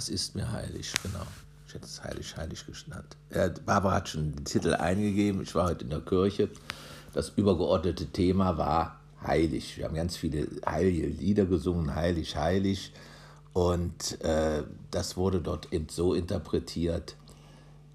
was ist mir heilig, genau. Ich hätte es heilig, heilig genannt. Äh, Barbara hat schon den Titel eingegeben. Ich war heute in der Kirche. Das übergeordnete Thema war heilig. Wir haben ganz viele heilige Lieder gesungen, heilig, heilig. Und äh, das wurde dort eben so interpretiert,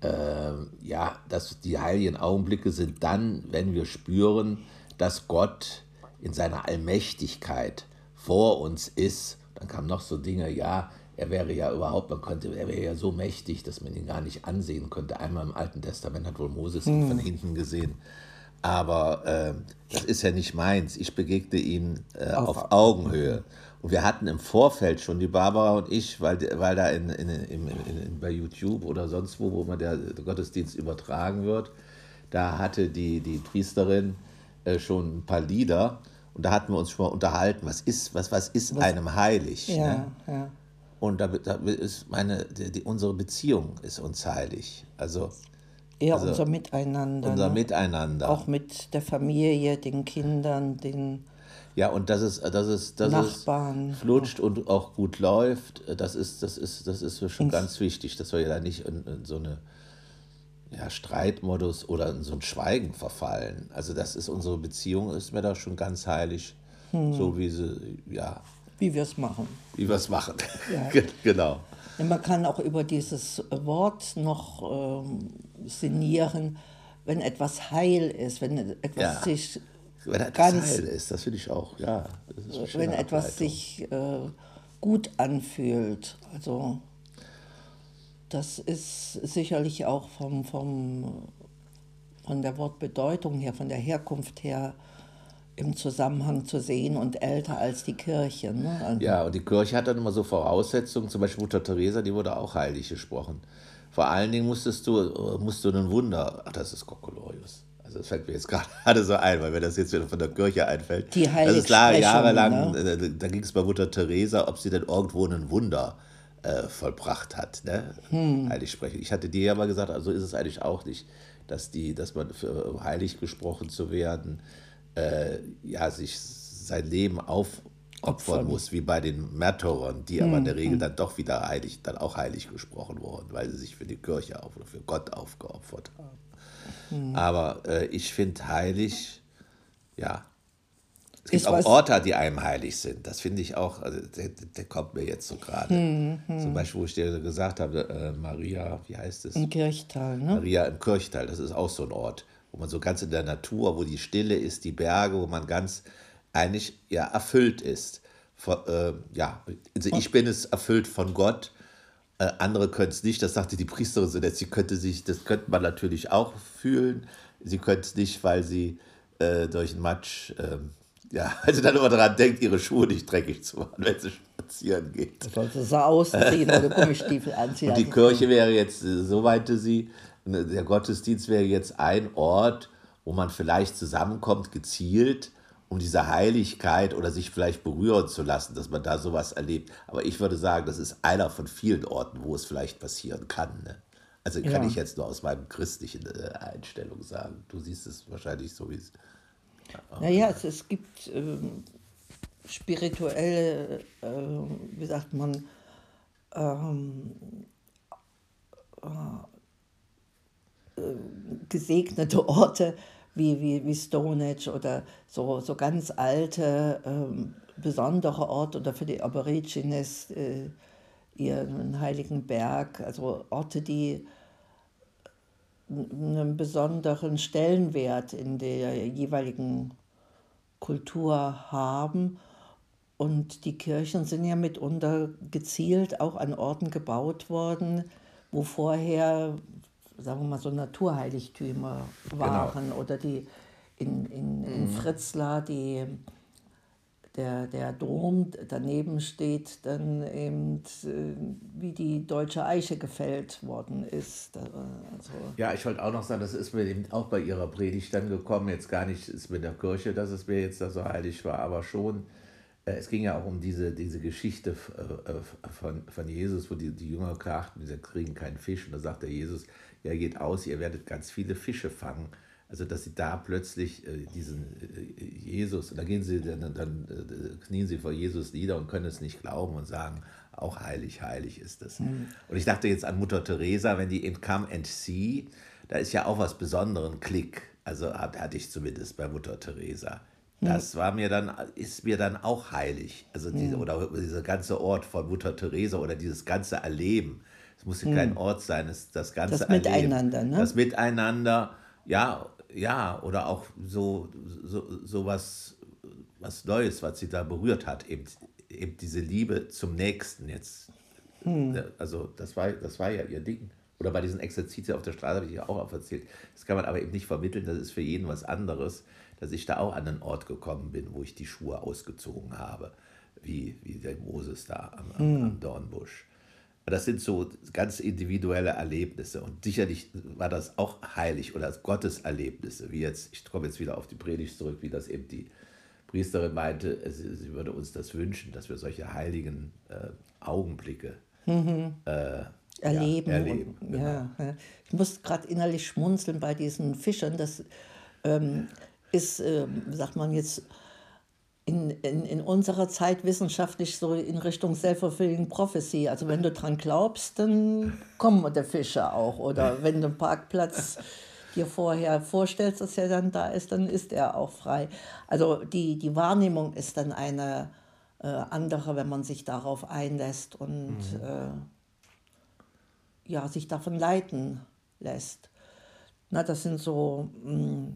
äh, ja, dass die heiligen Augenblicke sind dann, wenn wir spüren, dass Gott in seiner Allmächtigkeit vor uns ist. Dann kamen noch so Dinge, ja, er wäre ja überhaupt, man könnte, er wäre ja so mächtig, dass man ihn gar nicht ansehen könnte. Einmal im Alten Testament hat wohl Moses ihn von hinten gesehen. Aber äh, das ist ja nicht meins. Ich begegne ihm äh, auf, auf Augenhöhe. Und wir hatten im Vorfeld schon, die Barbara und ich, weil, weil da in, in, in, in, bei YouTube oder sonst wo, wo man der Gottesdienst übertragen wird, da hatte die, die Priesterin äh, schon ein paar Lieder und da hatten wir uns schon mal unterhalten, was ist, was, was ist was, einem heilig. Ja, ne? ja. Und da, da ist meine, die, die, unsere Beziehung ist uns heilig. Also Eher also unser Miteinander. Unser ne? Miteinander. Auch mit der Familie, den Kindern, den ja, und dass es, dass es, dass Nachbarn. es flutscht und auch gut läuft, das ist, das ist, das ist schon ganz wichtig, dass wir ja nicht in, in so eine ja, Streitmodus oder in so ein Schweigen verfallen. Also das ist unsere Beziehung, ist mir da schon ganz heilig, hm. so wie sie, ja. Wie wir es machen. Wie wir es machen, ja. genau. Man kann auch über dieses Wort noch ähm, sinnieren, wenn etwas heil ist, wenn etwas ja. sich wenn etwas ganz, heil ist, das finde ich auch, ja. wenn etwas sich äh, gut anfühlt, also das ist sicherlich auch vom, vom, von der Wortbedeutung her, von der Herkunft her im Zusammenhang zu sehen und älter als die Kirche. Ne? Also ja, und die Kirche hat dann immer so Voraussetzungen, zum Beispiel Mutter Teresa, die wurde auch heilig gesprochen. Vor allen Dingen musstest du, musst du ein Wunder, ach, das ist Kokolorius. Also das fällt mir jetzt gerade so ein, weil mir das jetzt wieder von der Kirche einfällt. Die Das ist klar, jahrelang, ne? Äh, da ging es bei Mutter Teresa, ob sie denn irgendwo ein Wunder äh, vollbracht hat. Ne? Hm. Heilig sprechen. Ich hatte dir ja mal gesagt, also ist es eigentlich auch nicht, dass, die, dass man für heilig gesprochen zu werden, äh, ja, sich sein Leben aufopfern muss, wie bei den Märtyrern, die hm, aber in der Regel hm. dann doch wieder heilig, dann auch heilig gesprochen wurden, weil sie sich für die Kirche auf, oder für Gott aufgeopfert haben. Hm. Aber äh, ich finde heilig, ja. Es gibt auch Orte, die einem heilig sind. Das finde ich auch, also der, der, kommt mir jetzt so gerade. Hm, hm. Zum Beispiel, wo ich dir gesagt habe, äh, Maria, wie heißt es? In Kirchtal, ne? Maria im Kirchtal, das ist auch so ein Ort wo man so ganz in der Natur, wo die Stille ist, die Berge, wo man ganz eigentlich ja erfüllt ist. Von, äh, ja, also ich bin es erfüllt von Gott. Äh, andere können es nicht, das sagte die Priesterin so, dass sie könnte sich, das könnte man natürlich auch fühlen. Sie könnte es nicht, weil sie äh, durch den Matsch, ähm, ja, also dann immer daran denkt, ihre Schuhe nicht dreckig zu machen, wenn sie spazieren geht. Sollte sie ausziehen oder Gummistiefel anziehen. Und die Kirche wäre jetzt, äh, so weinte sie, der Gottesdienst wäre jetzt ein Ort, wo man vielleicht zusammenkommt, gezielt, um diese Heiligkeit oder sich vielleicht berühren zu lassen, dass man da sowas erlebt. Aber ich würde sagen, das ist einer von vielen Orten, wo es vielleicht passieren kann. Ne? Also kann ja. ich jetzt nur aus meinem christlichen äh, Einstellung sagen. Du siehst es wahrscheinlich so, wie es. Ja, naja, es, es gibt ähm, spirituelle, äh, wie sagt man, ähm, äh, gesegnete Orte wie, wie, wie Stonehenge oder so, so ganz alte, ähm, besondere Orte oder für die Aborigines äh, ihren heiligen Berg, also Orte, die einen besonderen Stellenwert in der jeweiligen Kultur haben. Und die Kirchen sind ja mitunter gezielt auch an Orten gebaut worden, wo vorher sagen wir mal, so Naturheiligtümer genau. waren genau. oder die in, in, in mhm. Fritzlar, die, der, der Dom daneben steht, dann eben äh, wie die deutsche Eiche gefällt worden ist. Also ja, ich wollte auch noch sagen, das ist mir eben auch bei ihrer Predigt dann gekommen, jetzt gar nicht ist mit der Kirche, dass es mir jetzt da so heilig war, aber schon es ging ja auch um diese, diese Geschichte äh, von, von Jesus, wo die, die Jünger klagten, sie kriegen keinen Fisch. Und da sagt der Jesus, er geht aus, ihr werdet ganz viele Fische fangen, Also, dass sie da plötzlich äh, diesen äh, Jesus, da gehen sie, dann, dann äh, knien sie vor Jesus nieder und können es nicht glauben und sagen, auch heilig, heilig ist es. Mhm. Und ich dachte jetzt an Mutter Teresa, wenn die in Come and See, da ist ja auch was Besonderes, Klick. Also hatte ich zumindest bei Mutter Teresa. Das war mir dann, ist mir dann auch heilig. Also diese, oder dieser ganze Ort von Mutter Teresa oder dieses ganze Erleben. Es musste kein Ort sein, es, das ganze Das Erleben. Miteinander, ne? Das Miteinander, ja, ja, oder auch so, so, so was, was Neues, was sie da berührt hat, eben, eben diese Liebe zum Nächsten jetzt. Also das war, das war ja ihr Ding. Oder bei diesen Exerzitien auf der Straße habe ich ja auch erzählt. Das kann man aber eben nicht vermitteln, das ist für jeden was anderes, dass ich da auch an einen Ort gekommen bin, wo ich die Schuhe ausgezogen habe, wie, wie der Moses da am, am, am Dornbusch. Das sind so ganz individuelle Erlebnisse und sicherlich war das auch heilig oder Gotteserlebnisse, wie jetzt, ich komme jetzt wieder auf die Predigt zurück, wie das eben die Priesterin meinte, sie, sie würde uns das wünschen, dass wir solche heiligen äh, Augenblicke äh, erleben. Ja, erleben und, genau. ja, ja. Ich muss gerade innerlich schmunzeln bei diesen Fischern. Das ähm, ist, ähm, sagt man jetzt, in, in, in unserer Zeit wissenschaftlich so in Richtung Self-Fulfilling Prophecy. Also wenn du dran glaubst, dann kommen die Fische auch. Oder wenn du einen Parkplatz dir vorher vorstellst, dass er dann da ist, dann ist er auch frei. Also die, die Wahrnehmung ist dann eine äh, andere, wenn man sich darauf einlässt und äh, ja, sich davon leiten lässt. Na, das sind so, mh,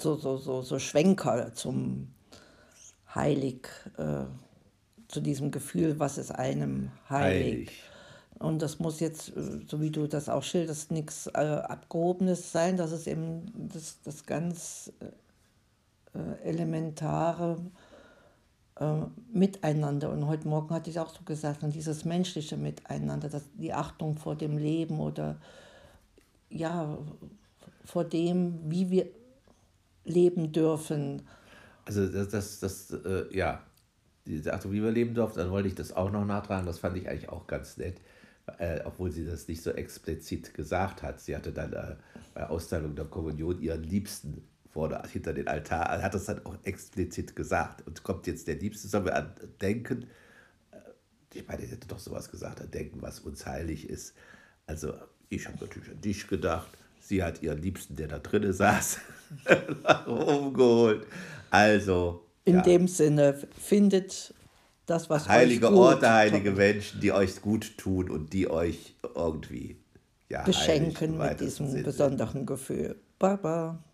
so, so, so, so Schwenker zum Heilig, äh, zu diesem Gefühl, was ist einem heilig. Heilig. Und das muss jetzt, äh, so wie du das auch schilderst, nichts äh, Abgehobenes sein. Das ist eben das, das ganz äh, elementare äh, Miteinander. Und heute Morgen hatte ich auch so gesagt, und dieses menschliche Miteinander, das, die Achtung vor dem Leben oder ja, vor dem, wie wir leben dürfen. Also das, das, das äh, ja, diese Achtung, wie wir leben durften, dann wollte ich das auch noch nachtragen. Das fand ich eigentlich auch ganz nett, äh, obwohl sie das nicht so explizit gesagt hat. Sie hatte dann äh, bei Austeilung der Kommunion ihren Liebsten vor der, hinter den Altar, also hat das dann auch explizit gesagt. Und kommt jetzt der Liebste, sollen wir an denken, äh, ich meine, ich hätte doch sowas gesagt, an denken, was uns heilig ist. Also ich habe natürlich an dich gedacht. Sie hat ihren Liebsten, der da drinnen saß, nach oben geholt. Also, In ja, dem Sinne, findet das, was heilige euch gut Orte, heilige Menschen, die euch gut tun und die euch irgendwie ja, beschenken mit diesem sind. besonderen Gefühl. Baba.